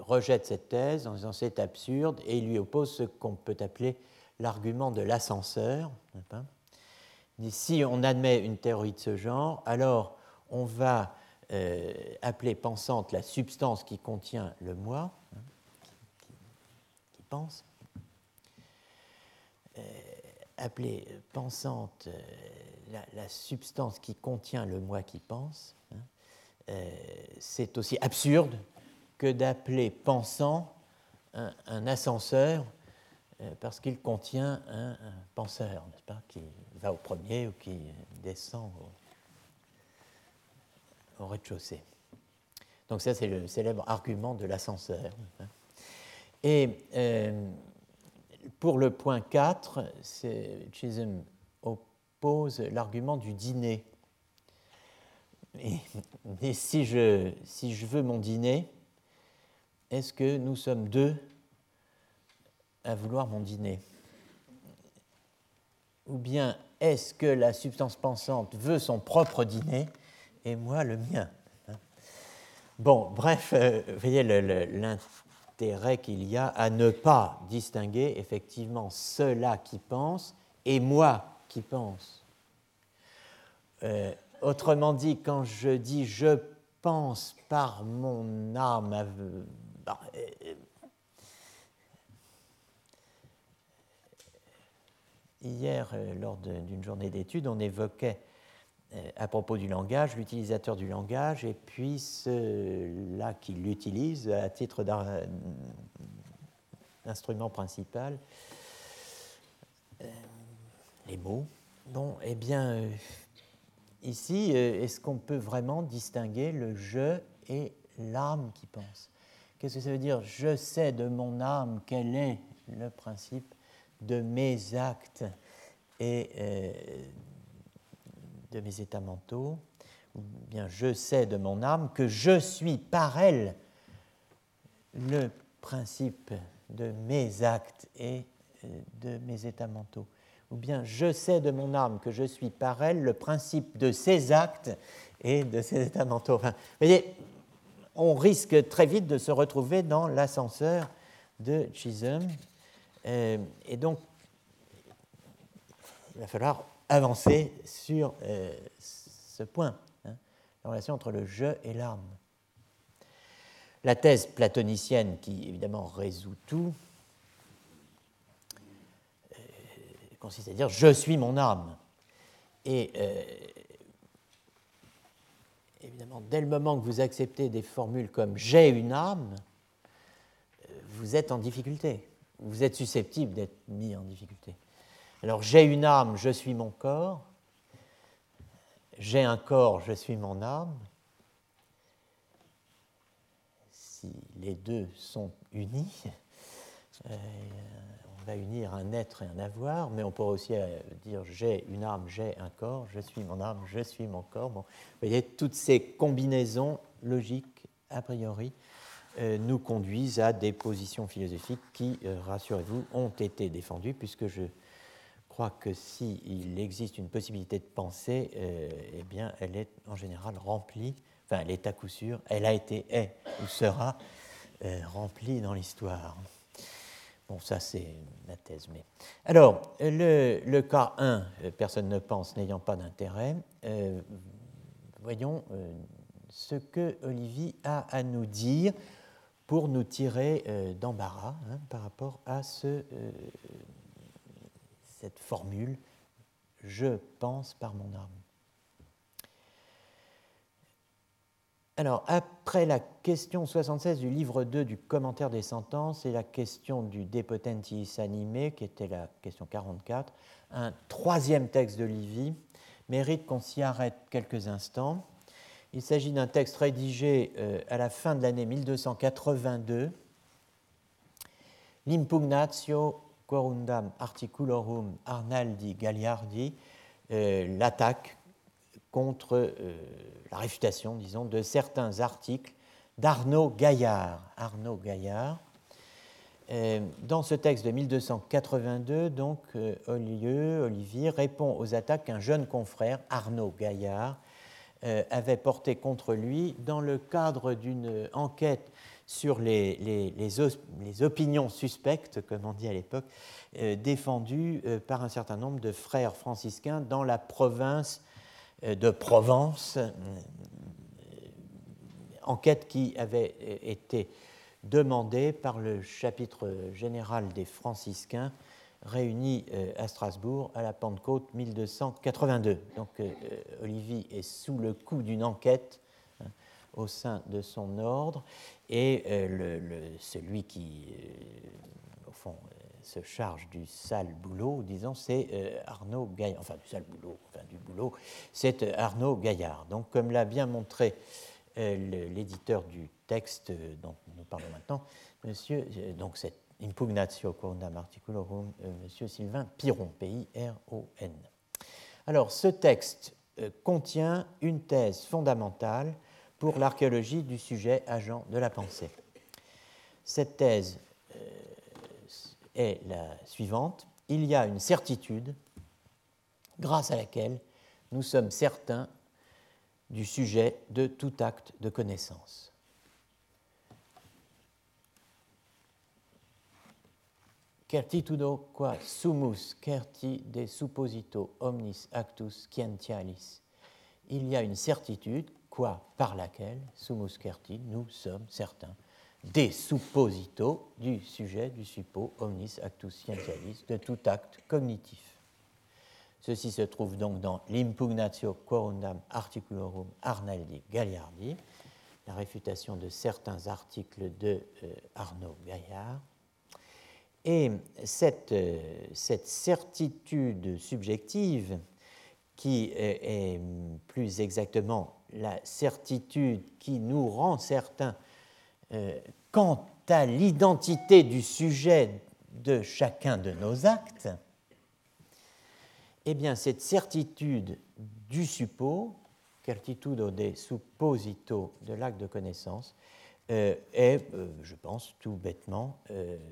rejette cette thèse en disant c'est absurde et il lui oppose ce qu'on peut appeler l'argument de l'ascenseur. Si on admet une théorie de ce genre, alors on va euh, appeler pensante la substance qui contient le moi, pense, euh, appeler pensante euh, la, substance qui contient le moi qui pense, hein, euh, c'est aussi absurde que d'appeler pensant un, ascenseur parce qu'il contient un, penseur, n'est-ce pas, qui va au premier ou qui descend au, au rez-de-chaussée. Donc ça, c'est le célèbre argument de l'ascenseur. Hein. Et euh, pour le point 4, Chisholm oppose l'argument du dîner. Et, si, je, si je veux mon dîner, est-ce que nous sommes deux à vouloir mon dîner? Ou bien est-ce que la substance pensante veut son propre dîner et moi le mien? Bon, bref, euh, vous voyez, qu'il y a à ne pas distinguer effectivement ceux-là qui pensent et moi qui pense. Euh, autrement dit, quand je dis je pense par mon âme, euh, bah, euh, hier, lors d'une journée d'études, on évoquait à propos du langage, l'utilisateur du langage, et puis ceux-là qui l'utilisent à titre d'instrument principal, les mots. Bon, eh bien, ici, est-ce qu'on peut vraiment distinguer le je et l'âme qui pense Qu'est-ce que ça veut dire? Je sais de mon âme quel est le principe de mes actes et euh, de mes états mentaux. Ou bien je sais de mon âme que je suis par elle le principe de mes actes et euh, de mes états mentaux. Ou bien je sais de mon âme que je suis par elle le principe de ses actes et de ses états mentaux. Vous voyez, on risque très vite de se retrouver dans l'ascenseur de Chisholm. Euh, et donc, il va falloir avancer sur euh, ce point, hein, la relation entre le je et l'âme. La thèse platonicienne, qui évidemment résout tout, euh, consiste à dire je suis mon âme. Et évidemment, dès le moment que vous acceptez des formules comme j'ai une âme, vous êtes en difficulté. Vous êtes susceptible d'être mis en difficulté. Alors j'ai une âme, je suis mon corps. J'ai un corps, je suis mon âme. Si les deux sont unis, euh, on va unir un être et un avoir, mais on pourrait aussi euh, dire j'ai une âme, j'ai un corps, je suis mon âme, je suis mon corps. Bon, vous voyez, toutes ces combinaisons logiques, a priori, euh, nous conduisent à des positions philosophiques qui, rassurez-vous, ont été défendues, puisque je crois que s'il existe une possibilité de penser, eh bien, elle est en général remplie, enfin, elle est à coup sûr, elle a été, est ou sera remplie dans l'histoire. Bon, ça c'est ma thèse. Mais... Alors, le, cas 1, euh, personne ne pense n'ayant pas d'intérêt, euh, voyons euh, ce que Olivier a à nous dire pour nous tirer d'embarras hein, par rapport à ce, cette formule je pense par mon âme. Alors, après la question 76 du livre 2 du commentaire des sentences et la question du De Potentis animé, qui était la question 44, un troisième texte de Livy mérite qu'on s'y arrête quelques instants. Il s'agit d'un texte rédigé euh, à la fin de l'année 1282, L'impugnatio quorundam articulorum Arnaldi Gagliardi, euh, l'attaque contre euh, la réfutation, disons, de certains articles d'Arnaud Gaillard. Arnaud Gaillard. Euh, dans ce texte de 1282, donc, Olivier répond aux attaques qu'un jeune confrère, Arnaud Gaillard, avait portées contre lui dans le cadre d'une enquête sur les, les, opinions suspectes, comme on dit à l'époque, défendues par un certain nombre de frères franciscains dans la province euh, de Provence, euh, enquête qui avait été demandée par le chapitre général des franciscains réunis euh, à Strasbourg à la Pentecôte 1282. Donc Olivier est sous le coup d'une enquête au sein de son ordre et celui qui, au fond, se charge du sale boulot, disons, c'est euh, Arnaud Gaillard, enfin du sale boulot, enfin du boulot, c'est euh, Arnaud Gaillard. Donc, comme l'a bien montré euh, l'éditeur du texte dont nous parlons maintenant, monsieur, donc c'est Impugnatio quondam articulorum, monsieur Sylvain Piron, P-I-R-O-N. Alors, ce texte contient une thèse fondamentale pour l'archéologie du sujet agent de la pensée. Cette thèse est la suivante. Il y a une certitude grâce à laquelle nous sommes certains du sujet de tout acte de connaissance. Certitudo qua sumus certi de supposito omnis actus scientialis. Il y a une certitude, par laquelle, sumus certi, nous sommes certains des supposito du sujet du suppo omnis actus scientialis, de tout acte cognitif. Ceci se trouve donc dans l'impugnatio quorundam articulorum Arnaldi Gagliardi, la réfutation de certains articles de euh, Arnaud Gaillard. Et cette, euh, cette certitude subjective, qui est plus exactement la certitude qui nous rend certains euh, quant à l'identité du sujet de chacun de nos actes, eh bien, cette certitude du suppo, certitudo de supposito de l'acte de connaissance, euh, est, euh, je pense tout bêtement,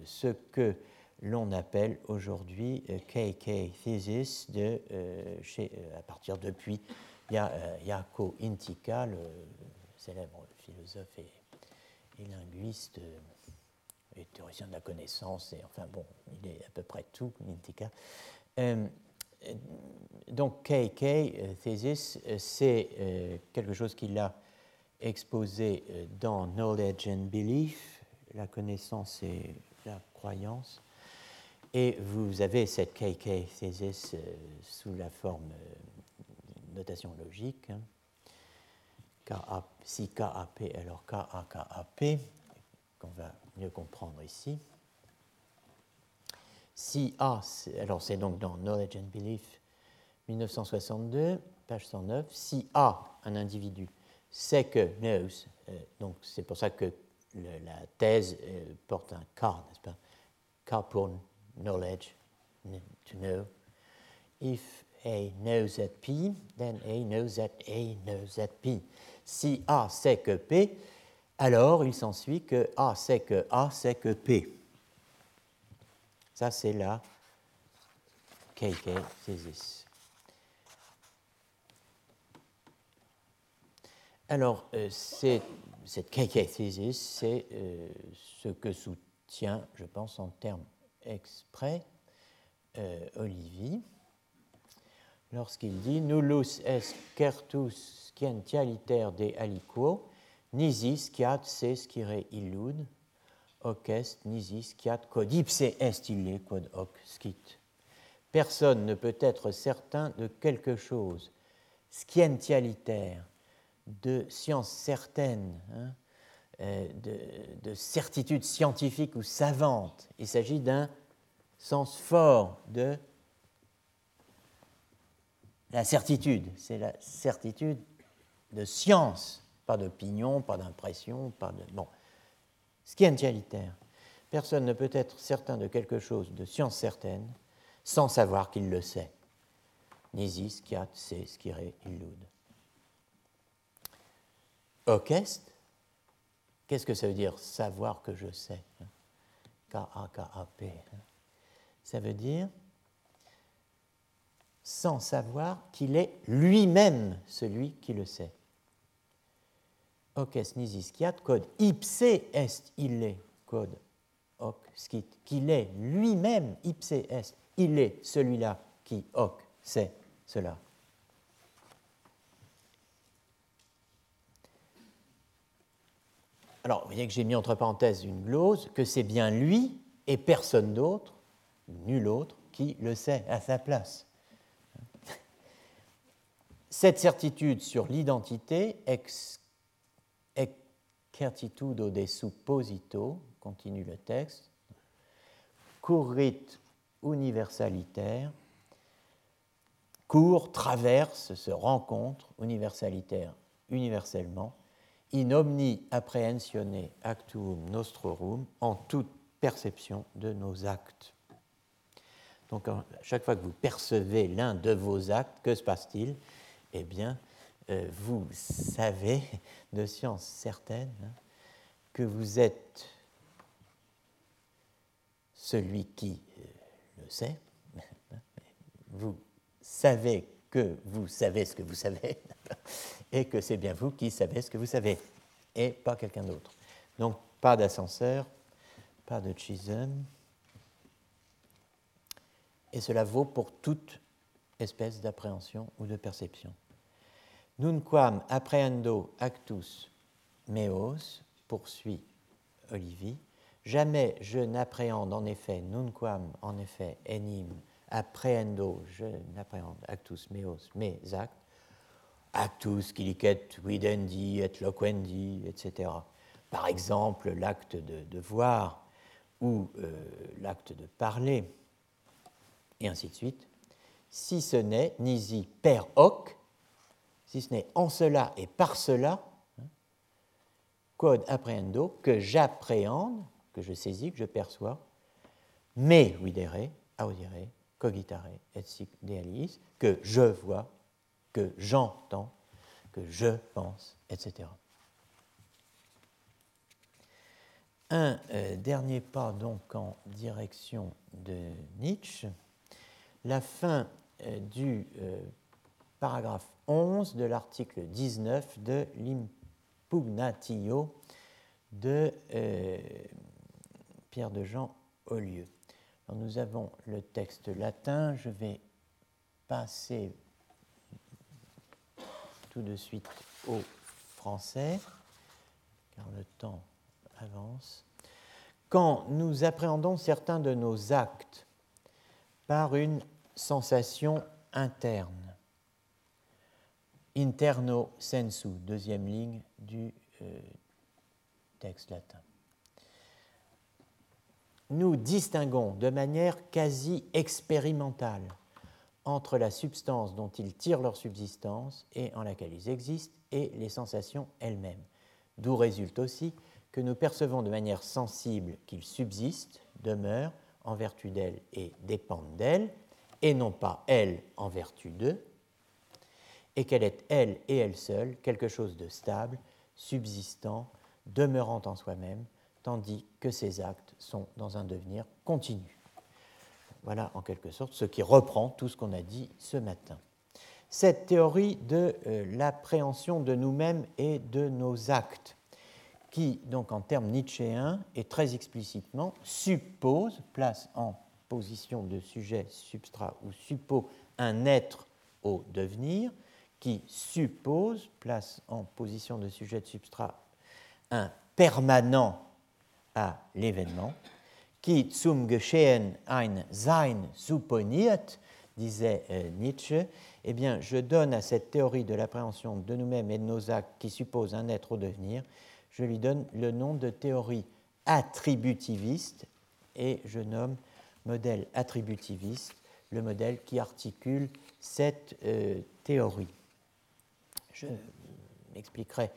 ce que l'on appelle aujourd'hui KK thesis de, chez, à partir depuis Jaakko Intika, le célèbre philosophe et, linguiste et théoricien de la connaissance, et enfin bon, il est à peu près tout, Intika donc KK euh, thesis, euh, c'est euh, quelque chose qu'il a exposé dans Knowledge and Belief, la connaissance et la croyance. Et vous avez cette KK thesis sous la forme notation logique. Hein. si KAP, alors KAKAP, qu'on va mieux comprendre ici. Si A, alors c'est donc dans Knowledge and Belief 1962, page 109, si A, un individu, sait que knows, euh, donc c'est pour ça que la thèse euh, porte un K, n'est-ce pas? K pour knowledge, to know. If A knows that P, then A knows that A knows that P. Si A sait que P, alors il s'ensuit que A sait que A sait que P. Ça, c'est la KK thesis. Alors, euh, cette KK thesis, c'est euh, ce que soutient, je pense, en termes exprès, euh, Olivier, lorsqu'il dit Nullus est certus scientialiter de aliquo, nisi sciat se scire illud, hoc est nisi sciat quod ipse est ille quod hoc scit. Personne ne peut être certain de quelque chose scientialitaire, de science certaine, hein, euh, de, de, certitude scientifique ou savante. Il s'agit d'un sens fort de la certitude. C'est la certitude de science, pas d'opinion, pas d'impression, pas de. Bon scientialitaire. Personne ne peut être certain de quelque chose de science certaine sans savoir qu'il le sait. Nisi, sciat, se, scire, illud. Hoc Qu'est-ce que ça veut dire savoir que je sais K-A-K-A-P. Ça veut dire sans savoir qu'il est lui-même celui qui le sait hoc est nisi sciat, code ipse est ille, code hoc scit, qu'il est lui-même ipse est, il est celui-là qui hoc c'est cela. Alors, vous voyez que j'ai mis entre parenthèses une glose, que c'est bien lui et personne d'autre, nul autre, qui le sait à sa place. Cette certitude sur l'identité ex certitudo de supposito, continue le texte, currit universalitaire, court, traverse, se rencontre, universalitaire, universellement, in omni apprehensione actuum nostrorum, en toute perception de nos actes. Donc, à chaque fois que vous percevez l'un de vos actes, que se passe-t-il? Eh bien, euh, vous savez de science certaine que vous êtes celui qui euh, le sait. Vous savez que vous savez ce que vous savez et que c'est bien vous qui savez ce que vous savez et pas quelqu'un d'autre. Donc pas d'ascenseur, pas de schism. Et cela vaut pour toute espèce d'appréhension ou de perception. Nunquam apprehendo actus meos, poursuit Olivier, jamais je n'appréhende en effet, nunquam en effet enim apprehendo, je n'appréhende actus meos, mes actes, actus quilicet videndi et loquendi, etc. Par exemple, l'acte de, voir ou euh, l'acte de parler, et ainsi de suite, si ce n'est nisi per hoc, si ce n'est en cela et par cela, hein, quod apprehendo, que j'appréhende, que je saisis, que je perçois, mais videre, audire, cogitare et sic dealis, que je vois, que j'entends, que je pense, etc. Un euh, dernier pas donc en direction de Nietzsche, la fin du euh, paragraphe 11 de l'article 19 de l'impugnatio de Pierre de Jean Aulieu. nous avons le texte latin, je vais passer tout de suite au français, car le temps avance. Quand nous appréhendons certains de nos actes par une sensation interne, interno sensu, deuxième ligne du euh, texte latin, nous distinguons de manière quasi expérimentale entre la substance dont ils tirent leur subsistance et en laquelle ils existent et les sensations elles-mêmes. D'où résulte aussi que nous percevons de manière sensible qu'ils subsistent, demeurent en vertu d'elles et dépendent d'elles, et non pas elles en vertu d'eux, et qu'elle est elle et elle seule quelque chose de stable, subsistant, demeurant en soi-même, tandis que ces actes sont dans un devenir continu. Voilà en quelque sorte ce qui reprend tout ce qu'on a dit ce matin. Cette théorie de euh, l'appréhension de nous-mêmes et de nos actes, qui, donc en termes nietzschéens, et très explicitement, suppose, place en position de sujet, substrat ou suppos un être au devenir, qui suppose, place en position de sujet, de substrat, un permanent à l'événement, qui zum Geschehen ein Sein supponiert, disait euh, Nietzsche, eh bien, je donne à cette théorie de l'appréhension de nous-mêmes et de nos actes qui suppose un être au devenir, je lui donne le nom de théorie attributiviste et je nomme modèle attributiviste le modèle qui articule cette euh, théorie. Je m'expliquerai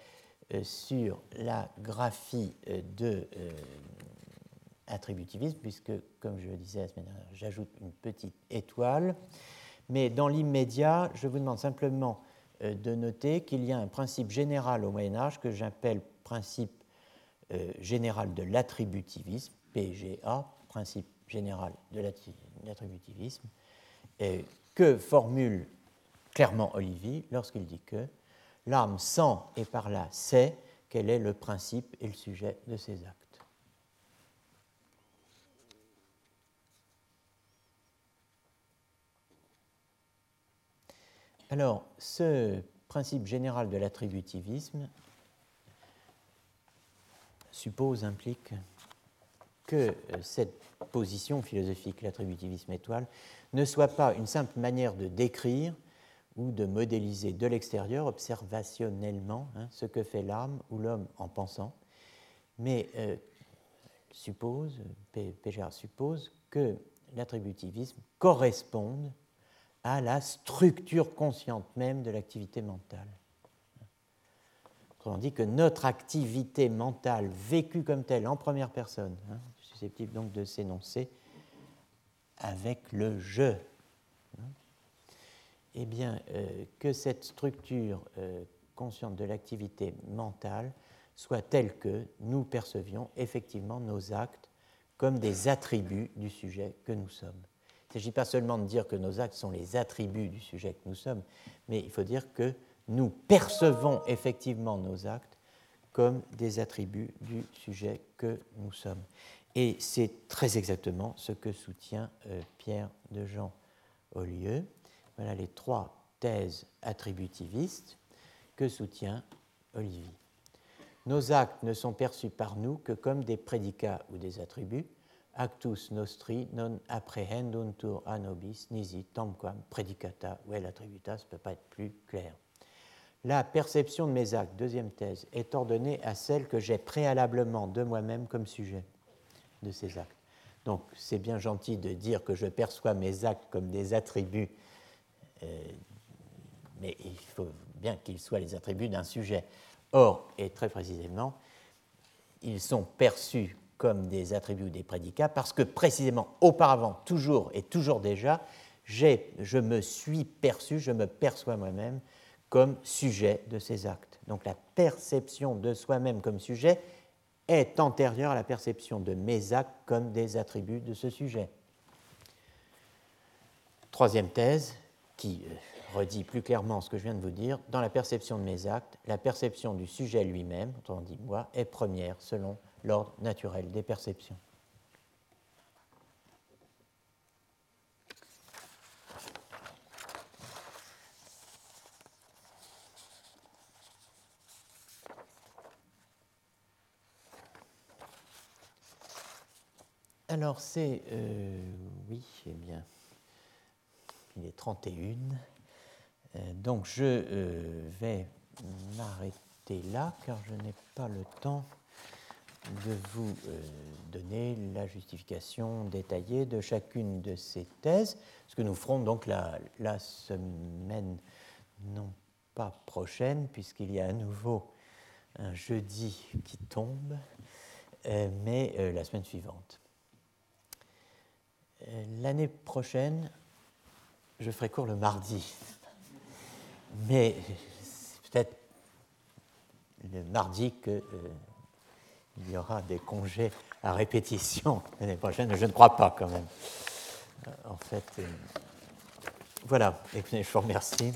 euh, sur la graphie de attributivisme, puisque, comme je le disais la semaine dernière, j'ajoute une petite étoile. Mais dans l'immédiat, je vous demande simplement euh, de noter qu'il y a un principe général au Moyen Âge que j'appelle principe euh, général de l'attributivisme, PGA, principe général de l'attributivisme, que formule clairement Olivier lorsqu'il dit que l'âme sent et par là sait quel est le principe et le sujet de ses actes. Alors, ce principe général de l'attributivisme suppose, implique que cette position philosophique, l'attributivisme étoile, ne soit pas une simple manière de décrire ou de modéliser de l'extérieur, observationnellement, hein, ce que fait l'âme ou l'homme en pensant, mais euh, suppose, Péjar suppose que l'attributivisme corresponde à la structure consciente même de l'activité mentale. Autrement dit que notre activité mentale vécue comme telle en première personne, hein, donc de s'énoncer avec le je, eh bien, euh, que cette structure euh, consciente de l'activité mentale soit telle que nous percevions effectivement nos actes comme des attributs du sujet que nous sommes. Il ne s'agit pas seulement de dire que nos actes sont les attributs du sujet que nous sommes, mais il faut dire que nous percevons effectivement nos actes comme des attributs du sujet que nous sommes. Et c'est très exactement ce que soutient euh, Pierre de Jean Aulieu. Voilà les trois thèses attributivistes que soutient Olivier. Nos actes ne sont perçus par nous que comme des prédicats ou des attributs, actus nostri non apprehenduntur a nobis nisi tamquam predicata vel attributa, ça ne peut pas être plus clair. La perception de mes actes, deuxième thèse, est ordonnée à celle que j'ai préalablement de moi-même comme sujet de ces actes. Donc c'est bien gentil de dire que je perçois mes actes comme des attributs, euh, mais il faut bien qu'ils soient les attributs d'un sujet. Or, et très précisément, ils sont perçus comme des attributs ou des prédicats parce que précisément, auparavant, toujours et toujours déjà, je me suis perçu, je me perçois moi-même comme sujet de ces actes. Donc la perception de soi-même comme sujet est antérieure à la perception de mes actes comme des attributs de ce sujet. Troisième thèse, qui euh, redit plus clairement ce que je viens de vous dire, dans la perception de mes actes, la perception du sujet lui-même, autrement dit moi, est première selon l'ordre naturel des perceptions. Alors c'est, euh, oui, eh bien, il est 31. Euh, donc je euh, vais m'arrêter là car je n'ai pas le temps de vous donner la justification détaillée de chacune de ces thèses, ce que nous ferons donc la, la semaine non pas prochaine, puisqu'il y a à nouveau un jeudi qui tombe, mais la semaine suivante. Euh, l'année prochaine, je ferai court le mardi. Mais c'est peut-être le mardi qu'il euh, y aura des congés à répétition l'année prochaine. Je ne crois pas quand même. Euh, en fait, voilà. Et je vous remercie.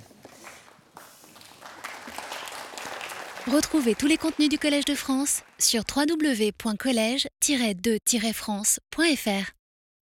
Retrouvez tous les contenus du Collège de France sur www.colège-2-france.fr.